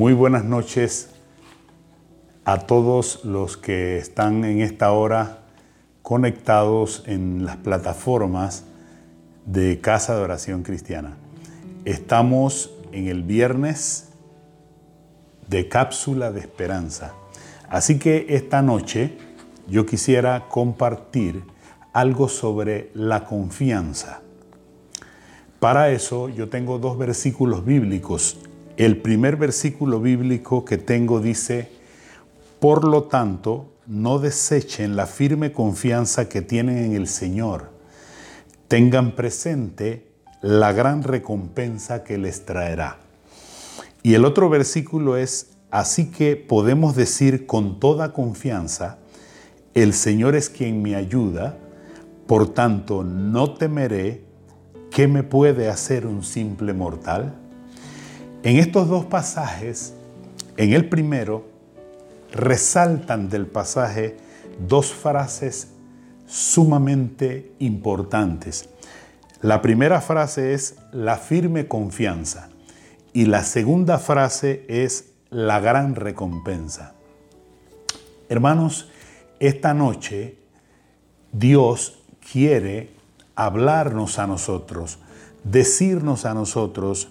Muy buenas noches a todos los que están en esta hora conectados en las plataformas de Casa de Oración Cristiana. Estamos en el viernes de cápsula de esperanza. Así que esta noche yo quisiera compartir algo sobre la confianza. Para eso yo tengo dos versículos bíblicos. El primer versículo bíblico que tengo dice, por lo tanto, no desechen la firme confianza que tienen en el Señor. Tengan presente la gran recompensa que les traerá. Y el otro versículo es, así que podemos decir con toda confianza, el Señor es quien me ayuda, por tanto no temeré, ¿qué me puede hacer un simple mortal? En estos dos pasajes, en el primero, resaltan del pasaje dos frases sumamente importantes. La primera frase es la firme confianza y la segunda frase es la gran recompensa. Hermanos, esta noche Dios quiere hablarnos a nosotros, decirnos a nosotros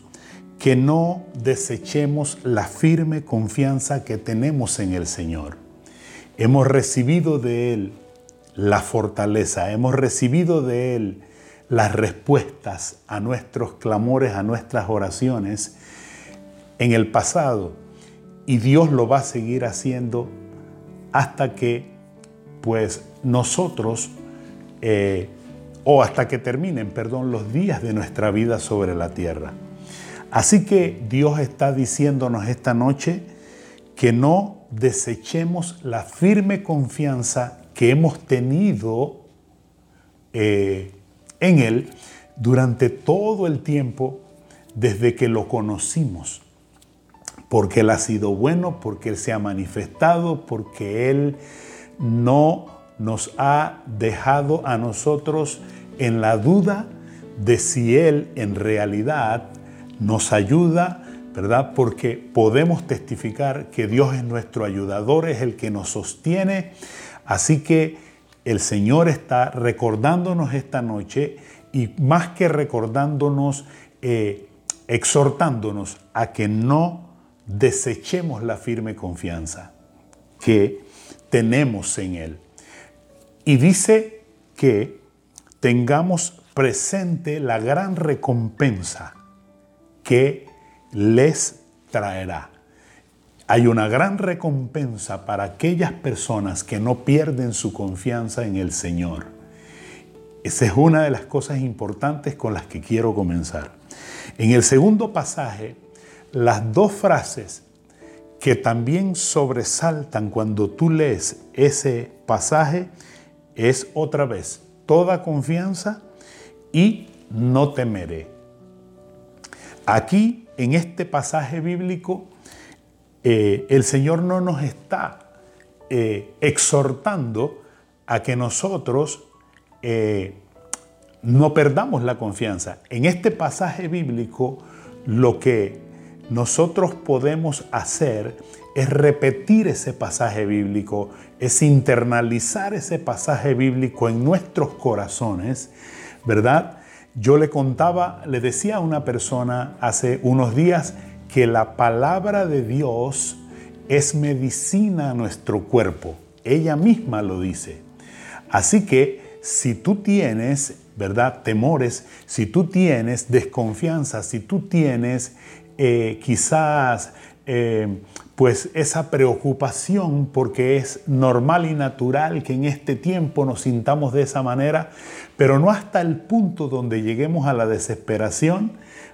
que no desechemos la firme confianza que tenemos en el Señor. Hemos recibido de Él la fortaleza, hemos recibido de Él las respuestas a nuestros clamores, a nuestras oraciones en el pasado y Dios lo va a seguir haciendo hasta que pues nosotros eh, o hasta que terminen, perdón, los días de nuestra vida sobre la tierra. Así que Dios está diciéndonos esta noche que no desechemos la firme confianza que hemos tenido eh, en Él durante todo el tiempo desde que lo conocimos. Porque Él ha sido bueno, porque Él se ha manifestado, porque Él no nos ha dejado a nosotros en la duda de si Él en realidad nos ayuda, ¿verdad? Porque podemos testificar que Dios es nuestro ayudador, es el que nos sostiene. Así que el Señor está recordándonos esta noche y más que recordándonos, eh, exhortándonos a que no desechemos la firme confianza que tenemos en Él. Y dice que tengamos presente la gran recompensa que les traerá. Hay una gran recompensa para aquellas personas que no pierden su confianza en el Señor. Esa es una de las cosas importantes con las que quiero comenzar. En el segundo pasaje, las dos frases que también sobresaltan cuando tú lees ese pasaje es otra vez toda confianza y no temeré. Aquí, en este pasaje bíblico, eh, el Señor no nos está eh, exhortando a que nosotros eh, no perdamos la confianza. En este pasaje bíblico, lo que nosotros podemos hacer es repetir ese pasaje bíblico, es internalizar ese pasaje bíblico en nuestros corazones, ¿verdad? Yo le contaba, le decía a una persona hace unos días que la palabra de Dios es medicina a nuestro cuerpo. Ella misma lo dice. Así que si tú tienes, ¿verdad? Temores, si tú tienes desconfianza, si tú tienes eh, quizás eh, pues esa preocupación, porque es normal y natural que en este tiempo nos sintamos de esa manera, pero no hasta el punto donde lleguemos a la desesperación,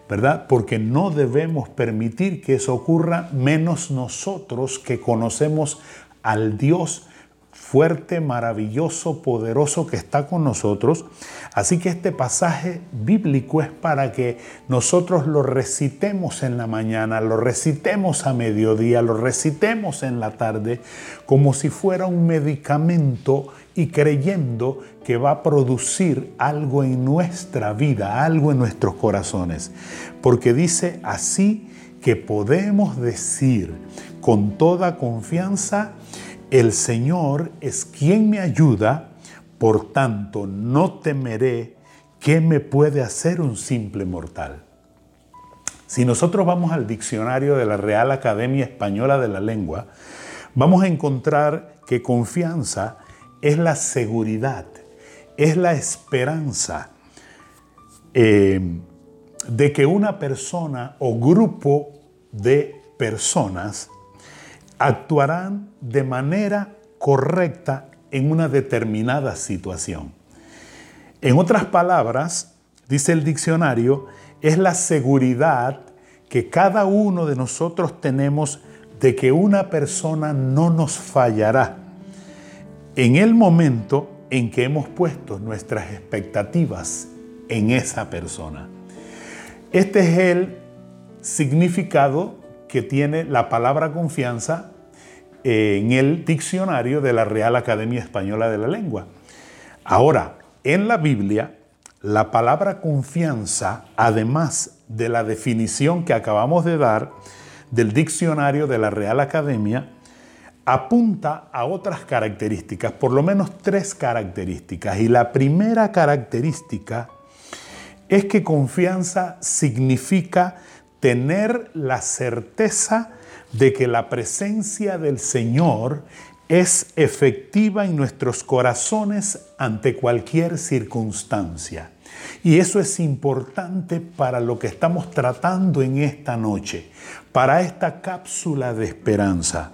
¿verdad? Porque no debemos permitir que eso ocurra, menos nosotros que conocemos al Dios fuerte, maravilloso, poderoso que está con nosotros. Así que este pasaje bíblico es para que nosotros lo recitemos en la mañana, lo recitemos a mediodía, lo recitemos en la tarde, como si fuera un medicamento y creyendo que va a producir algo en nuestra vida, algo en nuestros corazones. Porque dice así que podemos decir con toda confianza, el Señor es quien me ayuda, por tanto no temeré qué me puede hacer un simple mortal. Si nosotros vamos al diccionario de la Real Academia Española de la Lengua, vamos a encontrar que confianza es la seguridad, es la esperanza eh, de que una persona o grupo de personas actuarán de manera correcta en una determinada situación. En otras palabras, dice el diccionario, es la seguridad que cada uno de nosotros tenemos de que una persona no nos fallará en el momento en que hemos puesto nuestras expectativas en esa persona. Este es el significado que tiene la palabra confianza en el diccionario de la Real Academia Española de la Lengua. Ahora, en la Biblia, la palabra confianza, además de la definición que acabamos de dar del diccionario de la Real Academia, apunta a otras características, por lo menos tres características. Y la primera característica es que confianza significa tener la certeza de que la presencia del Señor es efectiva en nuestros corazones ante cualquier circunstancia. Y eso es importante para lo que estamos tratando en esta noche, para esta cápsula de esperanza,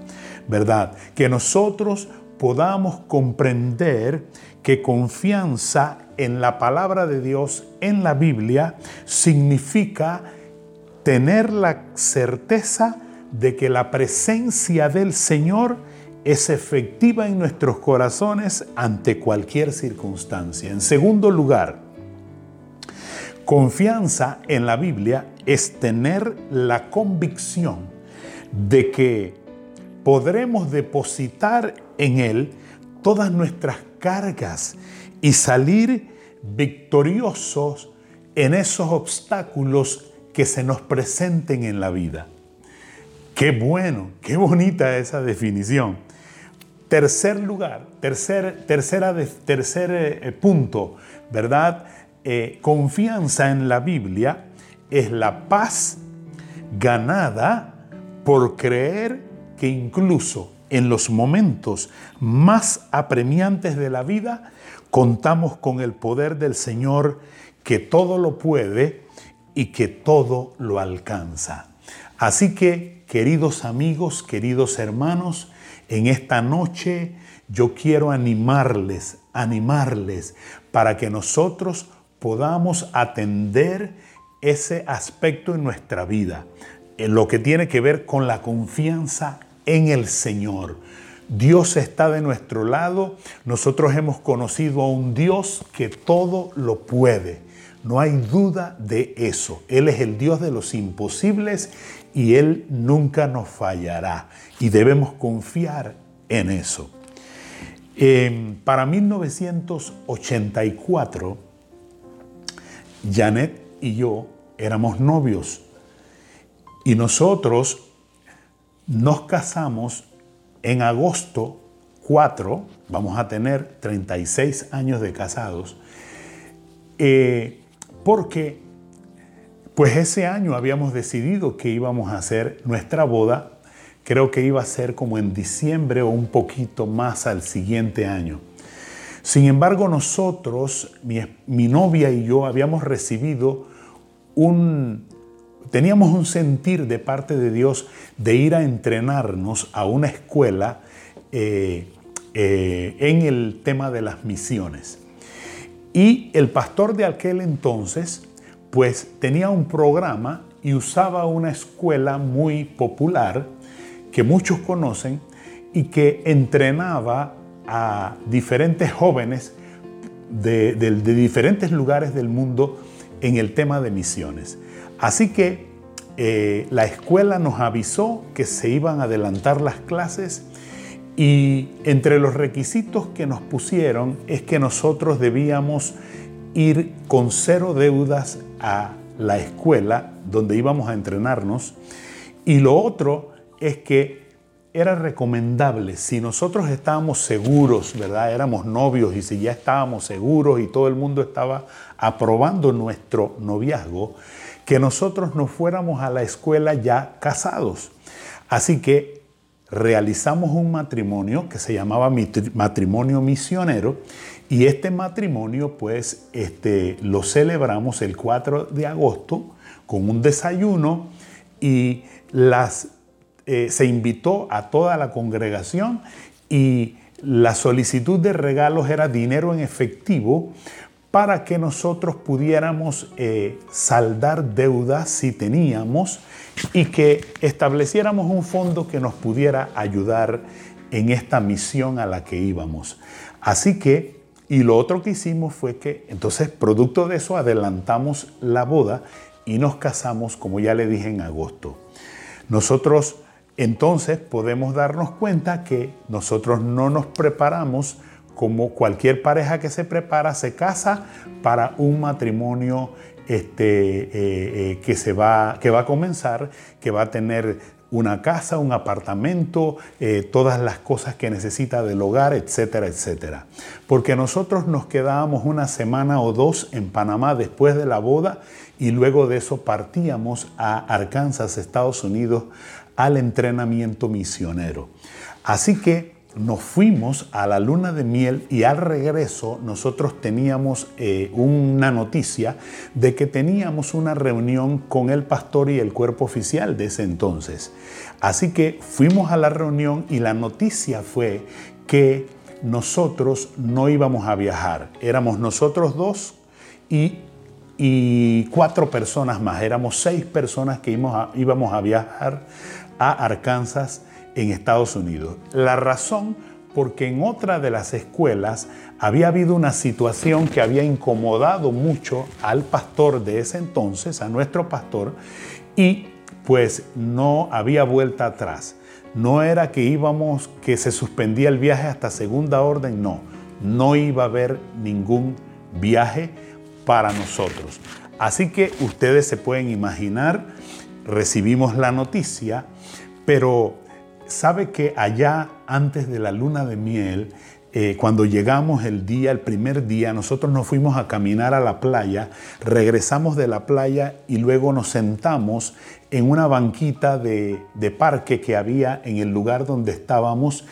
¿verdad? Que nosotros podamos comprender que confianza en la palabra de Dios, en la Biblia, significa tener la certeza de que la presencia del Señor es efectiva en nuestros corazones ante cualquier circunstancia. En segundo lugar, confianza en la Biblia es tener la convicción de que podremos depositar en Él todas nuestras cargas y salir victoriosos en esos obstáculos que se nos presenten en la vida. Qué bueno, qué bonita esa definición. Tercer lugar, tercer, tercera, tercer eh, punto, ¿verdad? Eh, confianza en la Biblia es la paz ganada por creer que incluso en los momentos más apremiantes de la vida contamos con el poder del Señor que todo lo puede y que todo lo alcanza. Así que, queridos amigos, queridos hermanos, en esta noche yo quiero animarles, animarles para que nosotros podamos atender ese aspecto en nuestra vida, en lo que tiene que ver con la confianza en el Señor. Dios está de nuestro lado, nosotros hemos conocido a un Dios que todo lo puede. No hay duda de eso. Él es el Dios de los imposibles y Él nunca nos fallará. Y debemos confiar en eso. para 1984, Janet y yo éramos novios y nosotros nos casamos en agosto 4, vamos a tener 36 años de casados, eh, porque pues ese año habíamos decidido que íbamos a hacer nuestra boda, creo que iba a ser como en diciembre o un poquito más al siguiente año. Sin embargo, nosotros, mi, novia y yo, habíamos recibido un, teníamos un sentir de parte de Dios de ir a entrenarnos a una escuela eh, eh, en el tema de las misiones. Y el pastor de aquel entonces, pues tenía un programa y usaba una escuela muy popular que muchos conocen y que entrenaba a diferentes jóvenes de, diferentes lugares del mundo en el tema de misiones. Así que eh, la escuela nos avisó que se iban a adelantar las clases y entre los requisitos que nos pusieron es que nosotros debíamos ir con cero deudas a la escuela donde íbamos a entrenarnos Y lo otro es que era recomendable, si nosotros estábamos seguros, ¿verdad? Éramos novios y si ya estábamos seguros y todo el mundo estaba aprobando nuestro noviazgo, que nosotros nos fuéramos a la escuela ya casados. Así que realizamos un matrimonio que se llamaba matrimonio misionero y este matrimonio pues este, lo celebramos el 4 de agosto con un desayuno y las eh, se invitó a toda la congregación y la solicitud de regalos era dinero en efectivo para que nosotros pudiéramos eh, saldar deudas si teníamos y que estableciéramos un fondo que nos pudiera ayudar en esta misión a la que íbamos. Así que, y lo otro que hicimos fue que, entonces, producto de eso, adelantamos la boda y nos casamos, como ya le dije, en agosto. Nosotros entonces podemos darnos cuenta que nosotros no nos preparamos como cualquier pareja que se prepara, se casa para un matrimonio este, eh, eh, que, se va, que va a comenzar, que va a tener una casa, un apartamento, eh, todas las cosas que necesita del hogar, etcétera, etcétera. Porque nosotros nos quedábamos una semana o dos en Panamá después de la boda y luego de eso partíamos a Arkansas, Estados Unidos, al entrenamiento misionero. Así que nos fuimos a la luna de miel y al regreso nosotros teníamos eh, una noticia de que teníamos una reunión con el pastor y el cuerpo oficial de ese entonces. Así que fuimos a la reunión y la noticia fue que nosotros no íbamos a viajar. Éramos nosotros dos y, cuatro personas más. Éramos seis personas que íbamos a viajar a Arkansas en Estados Unidos. La razón porque en otra de las escuelas había habido una situación que había incomodado mucho al pastor de ese entonces, a nuestro pastor, y pues no había vuelta atrás. No era que íbamos, que se suspendía el viaje hasta segunda orden, no. No iba a haber ningún viaje para nosotros. Así que ustedes se pueden imaginar, recibimos la noticia, pero sabe que allá antes de la luna de miel, eh, cuando llegamos el día, el primer día, nosotros nos fuimos a caminar a la playa, regresamos de la playa y luego nos sentamos en una banquita de, parque que había en el lugar donde estábamos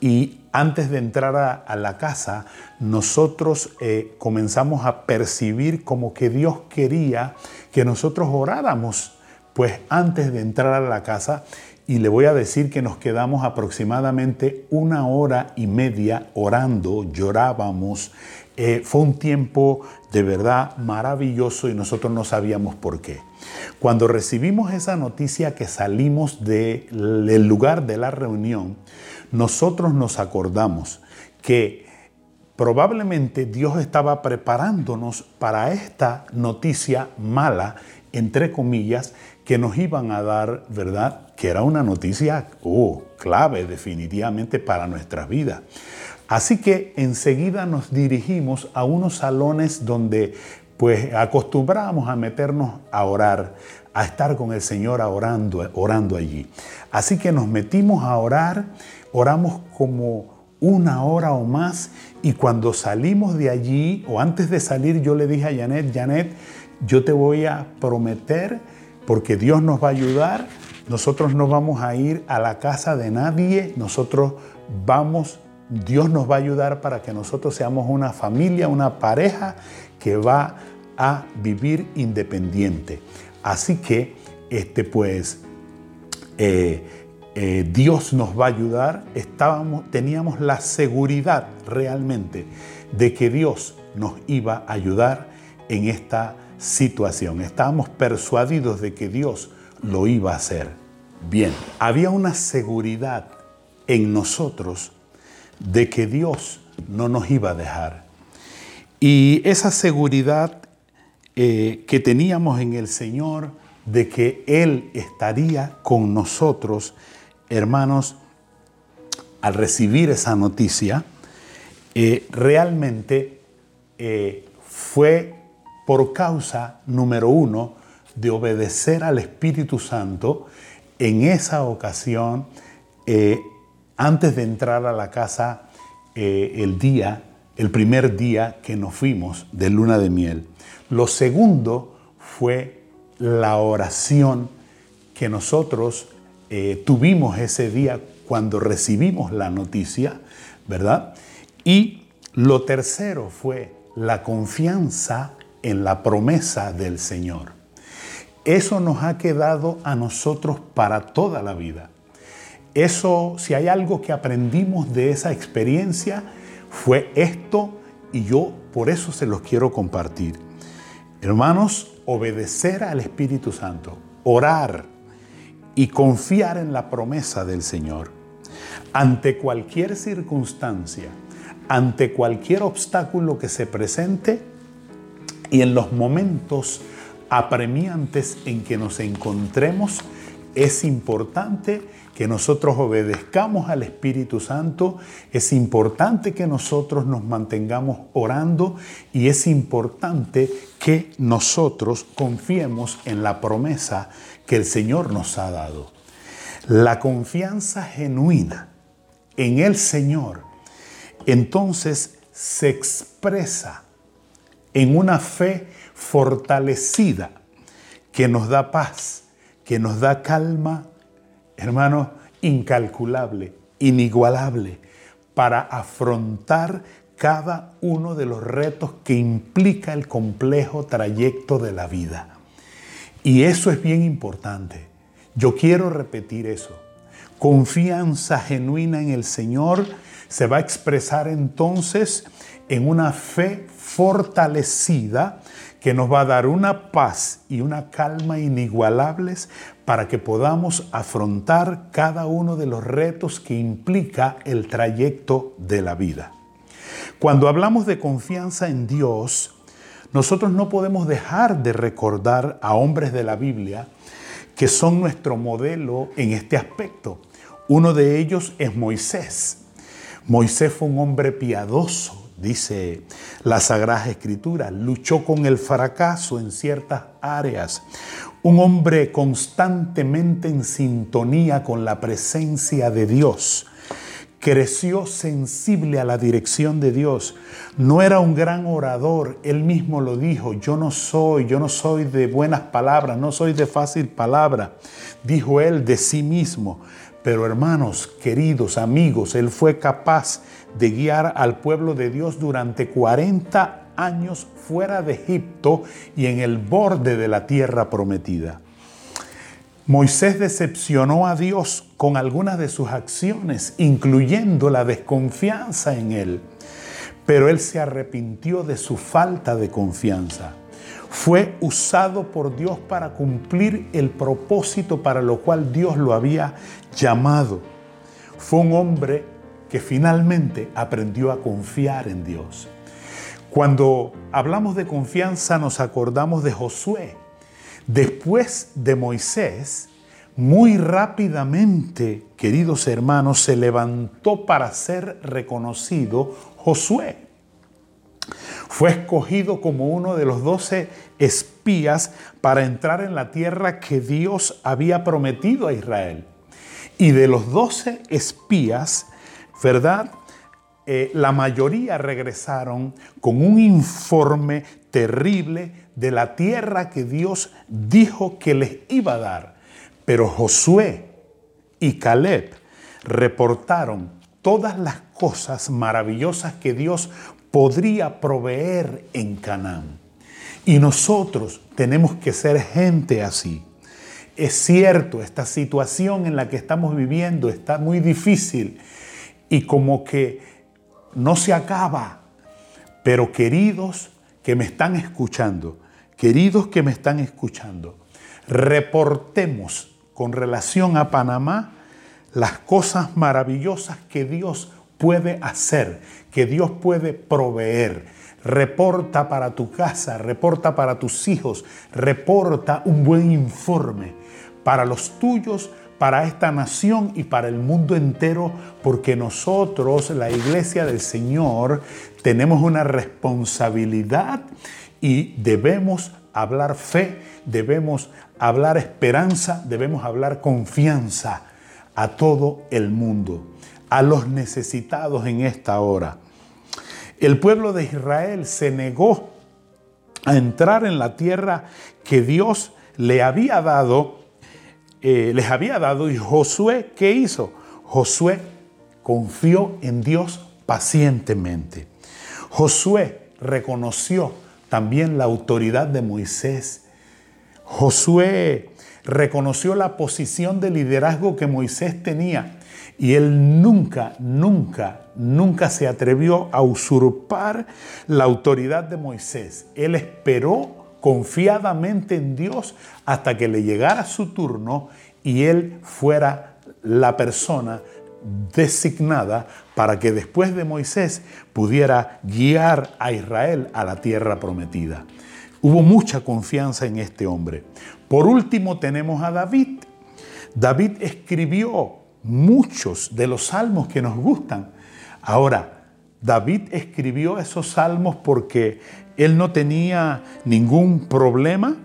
y antes de entrar a, la casa, nosotros eh, comenzamos a percibir como que Dios quería que nosotros oráramos, pues antes de entrar a la casa y le voy a decir que nos quedamos aproximadamente una hora y media orando, llorábamos. Eh, fue un tiempo de verdad maravilloso y nosotros no sabíamos por qué. Cuando recibimos esa noticia que salimos del lugar de la reunión, nosotros nos acordamos que probablemente Dios estaba preparándonos para esta noticia mala, entre comillas, que nos iban a dar, ¿verdad? Que era una noticia oh, clave definitivamente para nuestra vida. Así que enseguida nos dirigimos a unos salones donde pues acostumbrábamos a meternos a orar, a estar con el Señor orando, orando allí. Así que nos metimos a orar, oramos como una hora o más y cuando salimos de allí o antes de salir yo le dije a Janet, Janet, yo te voy a prometer porque Dios nos va a ayudar. Nosotros no vamos a ir a la casa de nadie, nosotros vamos, Dios nos va a ayudar para que nosotros seamos una familia, una pareja que va a vivir independiente. Así que, este, pues, eh, eh, Dios nos va a ayudar. Estábamos, teníamos la seguridad realmente de que Dios nos iba a ayudar en esta situación. Estábamos persuadidos de que Dios lo iba a hacer. Bien, había una seguridad en nosotros de que Dios no nos iba a dejar. Y esa seguridad eh, que teníamos en el Señor de que Él estaría con nosotros, hermanos, al recibir esa noticia, eh, realmente eh, fue por causa, número uno, de obedecer al Espíritu Santo en esa ocasión, eh, antes de entrar a la casa, eh, el día, el primer día que nos fuimos de luna de miel. Lo segundo fue la oración que nosotros eh, tuvimos ese día cuando recibimos la noticia, ¿verdad? Y lo tercero fue la confianza en la promesa del Señor. Eso nos ha quedado a nosotros para toda la vida. Eso, si hay algo que aprendimos de esa experiencia, fue esto y yo por eso se los quiero compartir. Hermanos, obedecer al Espíritu Santo, orar y confiar en la promesa del Señor. Ante cualquier circunstancia, ante cualquier obstáculo que se presente y en los momentos apremiantes en que nos encontremos, es importante que nosotros obedezcamos al Espíritu Santo, es importante que nosotros nos mantengamos orando y es importante que nosotros confiemos en la promesa que el Señor nos ha dado. La confianza genuina en el Señor entonces se expresa en una fe fortalecida que nos da paz, que nos da calma, hermano, incalculable, inigualable, para afrontar cada uno de los retos que implica el complejo trayecto de la vida. Y eso es bien importante. Yo quiero repetir eso. Confianza genuina en el Señor se va a expresar entonces en una fe fortalecida que nos va a dar una paz y una calma inigualables para que podamos afrontar cada uno de los retos que implica el trayecto de la vida. Cuando hablamos de confianza en Dios, nosotros no podemos dejar de recordar a hombres de la Biblia que son nuestro modelo en este aspecto. Uno de ellos es Moisés. Moisés fue un hombre piadoso, dice la Sagrada Escritura, luchó con el fracaso en ciertas áreas, un hombre constantemente en sintonía con la presencia de Dios. Creció sensible a la dirección de Dios. No era un gran orador, él mismo lo dijo, yo no soy, yo no soy de buenas palabras, no soy de fácil palabra, dijo él de sí mismo. Pero hermanos, queridos amigos, él fue capaz de guiar al pueblo de Dios durante 40 años fuera de Egipto y en el borde de la tierra prometida. Moisés decepcionó a Dios con algunas de sus acciones, incluyendo la desconfianza en él, pero él se arrepintió de su falta de confianza. Fue usado por Dios para cumplir el propósito para lo cual Dios lo había llamado. Fue un hombre que finalmente aprendió a confiar en Dios. Cuando hablamos de confianza nos acordamos de Josué. Después de Moisés, muy rápidamente, queridos hermanos, se levantó para ser reconocido Josué. Fue escogido como uno de los doce espías para entrar en la tierra que Dios había prometido a Israel. Y de los doce espías, ¿verdad? Eh, la mayoría regresaron con un informe terrible de la tierra que Dios dijo que les iba a dar. Pero Josué y Caleb reportaron todas las cosas maravillosas que Dios podría proveer en Canaán. Y nosotros tenemos que ser gente así. Es cierto, esta situación en la que estamos viviendo está muy difícil y como que no se acaba. Pero queridos que me están escuchando, queridos que me están escuchando, reportemos con relación a Panamá las cosas maravillosas que Dios puede hacer, que Dios puede proveer. Reporta para tu casa, reporta para tus hijos, reporta un buen informe para los tuyos, para esta nación y para el mundo entero, porque nosotros, la iglesia del Señor, tenemos una responsabilidad y debemos hablar fe, debemos hablar esperanza, debemos hablar confianza a todo el mundo, a los necesitados en esta hora. El pueblo de Israel se negó a entrar en la tierra que Dios le había dado, eh, les había dado, y Josué, ¿qué hizo? Josué confió en Dios pacientemente. Josué reconoció también la autoridad de Moisés. Josué reconoció la posición de liderazgo que Moisés tenía y él nunca, nunca, nunca se atrevió a usurpar la autoridad de Moisés. Él esperó confiadamente en Dios hasta que le llegara su turno y él fuera la persona designada para que después de Moisés pudiera guiar a Israel a la tierra prometida. Hubo mucha confianza en este hombre. Por último tenemos a David. David escribió muchos de los salmos que nos gustan. Ahora, David escribió esos salmos porque él no tenía ningún problema.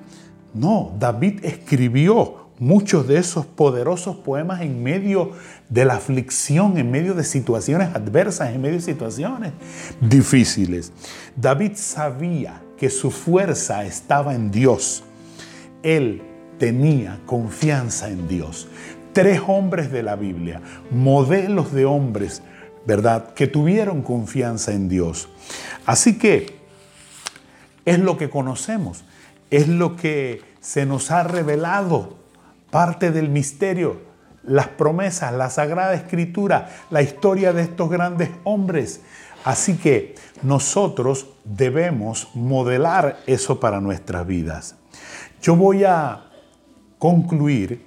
No, David escribió muchos de esos poderosos poemas en medio de la aflicción, en medio de situaciones adversas, en medio de situaciones difíciles. David sabía que su fuerza estaba en Dios. Él tenía confianza en Dios. Tres hombres de la Biblia, modelos de hombres, ¿verdad? Que tuvieron confianza en Dios. Así que es lo que conocemos, es lo que se nos ha revelado, parte del misterio, las promesas, la Sagrada Escritura, la historia de estos grandes hombres. Así que nosotros debemos modelar eso para nuestras vidas. Yo voy a concluir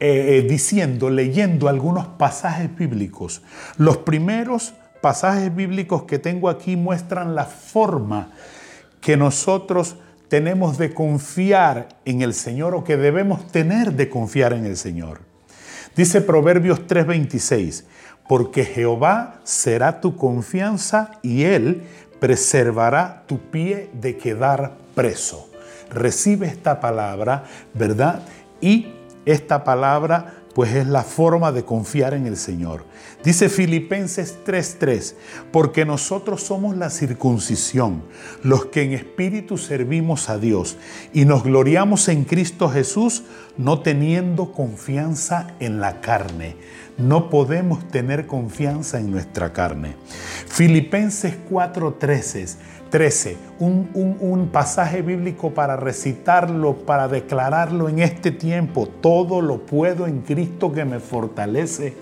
eh, eh, diciendo, leyendo algunos pasajes bíblicos. Los primeros pasajes bíblicos que tengo aquí muestran la forma que nosotros tenemos de confiar en el Señor o que debemos tener de confiar en el Señor. Dice Proverbios 3:26, porque Jehová será tu confianza y Él preservará tu pie de quedar preso. Recibe esta palabra, ¿verdad? Y esta palabra pues es la forma de confiar en el Señor. Dice Filipenses 3:3, porque nosotros somos la circuncisión, los que en espíritu servimos a Dios y nos gloriamos en Cristo Jesús, no teniendo confianza en la carne. No podemos tener confianza en nuestra carne. Filipenses 4:13 13, un, un, pasaje bíblico para recitarlo, para declararlo en este tiempo. Todo lo puedo en Cristo que me fortalece.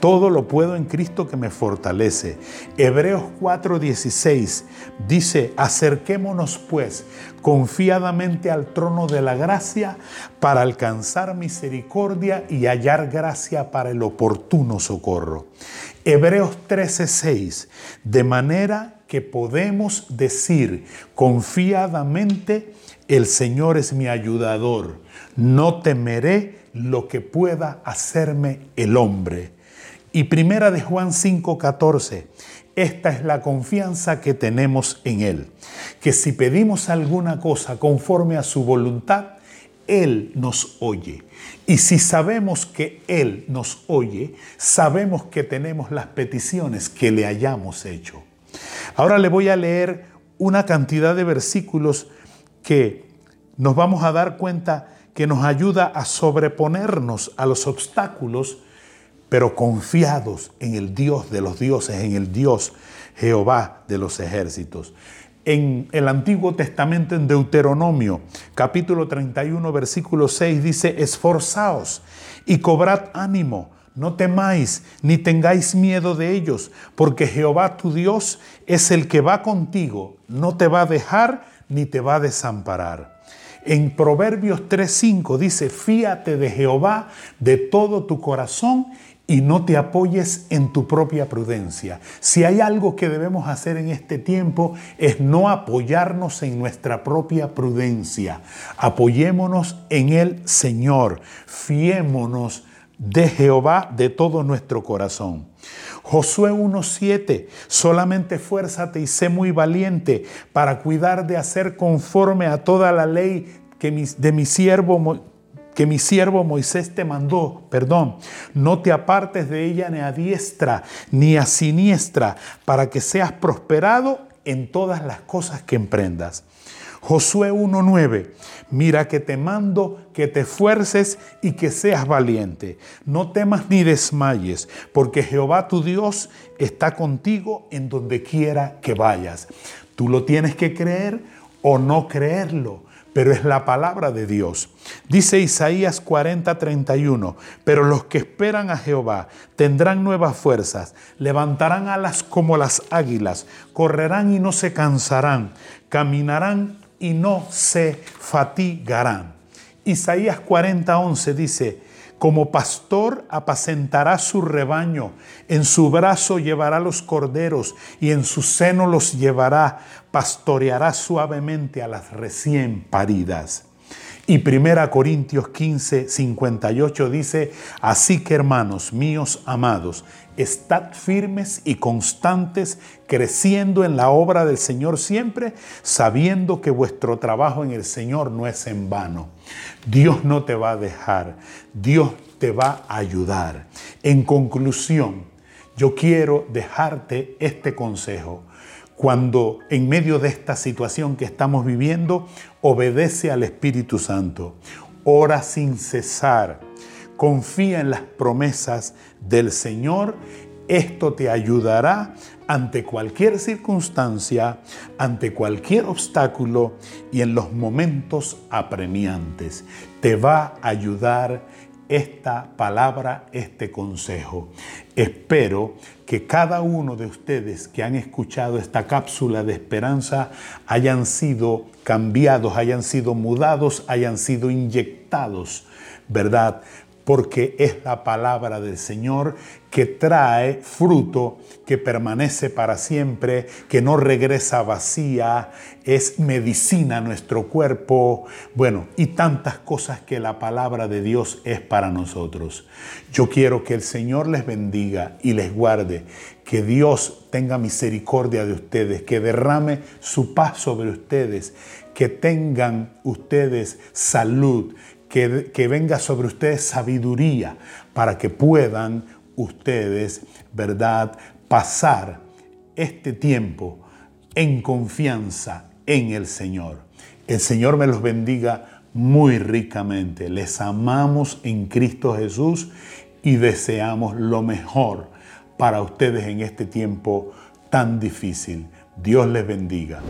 Todo lo puedo en Cristo que me fortalece. Hebreos 4:16 dice, acerquémonos pues confiadamente al trono de la gracia para alcanzar misericordia y hallar gracia para el oportuno socorro. Hebreos 13:6, de manera que podemos decir confiadamente, el Señor es mi ayudador, no temeré lo que pueda hacerme el hombre. Y primera de Juan 5:14, esta es la confianza que tenemos en Él, que si pedimos alguna cosa conforme a su voluntad, Él nos oye. Y si sabemos que Él nos oye, sabemos que tenemos las peticiones que le hayamos hecho. Ahora le voy a leer una cantidad de versículos que nos vamos a dar cuenta que nos ayuda a sobreponernos a los obstáculos, pero confiados en el Dios de los dioses, en el Dios Jehová de los ejércitos. En el Antiguo Testamento, en Deuteronomio, capítulo 31, versículo 6, dice, esforzaos y cobrad ánimo no temáis ni tengáis miedo de ellos, porque Jehová tu Dios es el que va contigo, no te va a dejar ni te va a desamparar. En Proverbios 3:5 dice, fíate de Jehová de todo tu corazón y no te apoyes en tu propia prudencia. Si hay algo que debemos hacer en este tiempo es no apoyarnos en nuestra propia prudencia. Apoyémonos en el Señor, fiémonos de Jehová de todo nuestro corazón. Josué 1.7, solamente fuérzate y sé muy valiente para cuidar de hacer conforme a toda la ley que de mi siervo que mi siervo Moisés te mandó, perdón, no te apartes de ella ni a diestra ni a siniestra, para que seas prosperado en todas las cosas que emprendas. Josué 1.9, mira que te mando que te esfuerces y que seas valiente. No temas ni desmayes, porque Jehová tu Dios está contigo en donde quiera que vayas. Tú lo tienes que creer o no creerlo pero es la palabra de Dios. Dice Isaías 40, 31, pero los que esperan a Jehová tendrán nuevas fuerzas, levantarán alas como las águilas, correrán y no se cansarán, caminarán y no se fatigarán. Isaías 40, 11 dice, como pastor apacentará su rebaño, en su brazo llevará los corderos y en su seno los llevará, pastoreará suavemente a las recién paridas. Y 1 Corintios 15, 58 dice, así que hermanos míos amados, estad firmes y constantes, creciendo en la obra del Señor siempre, sabiendo que vuestro trabajo en el Señor no es en vano. Dios no te va a dejar, Dios te va a ayudar. En conclusión, yo quiero dejarte este consejo cuando en medio de esta situación que estamos viviendo, obedece al Espíritu Santo, ora sin cesar, confía en las promesas del Señor, esto te ayudará ante cualquier circunstancia, ante cualquier obstáculo y en los momentos apremiantes. Te va a ayudar esta palabra, este consejo. Espero que cada uno de ustedes que han escuchado esta cápsula de esperanza hayan sido cambiados, hayan sido mudados, hayan sido inyectados, ¿verdad? Porque es la palabra del Señor que trae fruto, que permanece para siempre, que no regresa vacía, es medicina nuestro cuerpo, bueno, y tantas cosas que la palabra de Dios es para nosotros. Yo quiero que el Señor les bendiga y les guarde, que Dios tenga misericordia de ustedes, que derrame su paz sobre ustedes, que tengan ustedes salud, que, venga sobre ustedes sabiduría para que puedan ustedes, ¿verdad?, pasar este tiempo en confianza en el Señor. El Señor me los bendiga muy ricamente. Les amamos en Cristo Jesús y deseamos lo mejor para ustedes en este tiempo tan difícil. Dios les bendiga.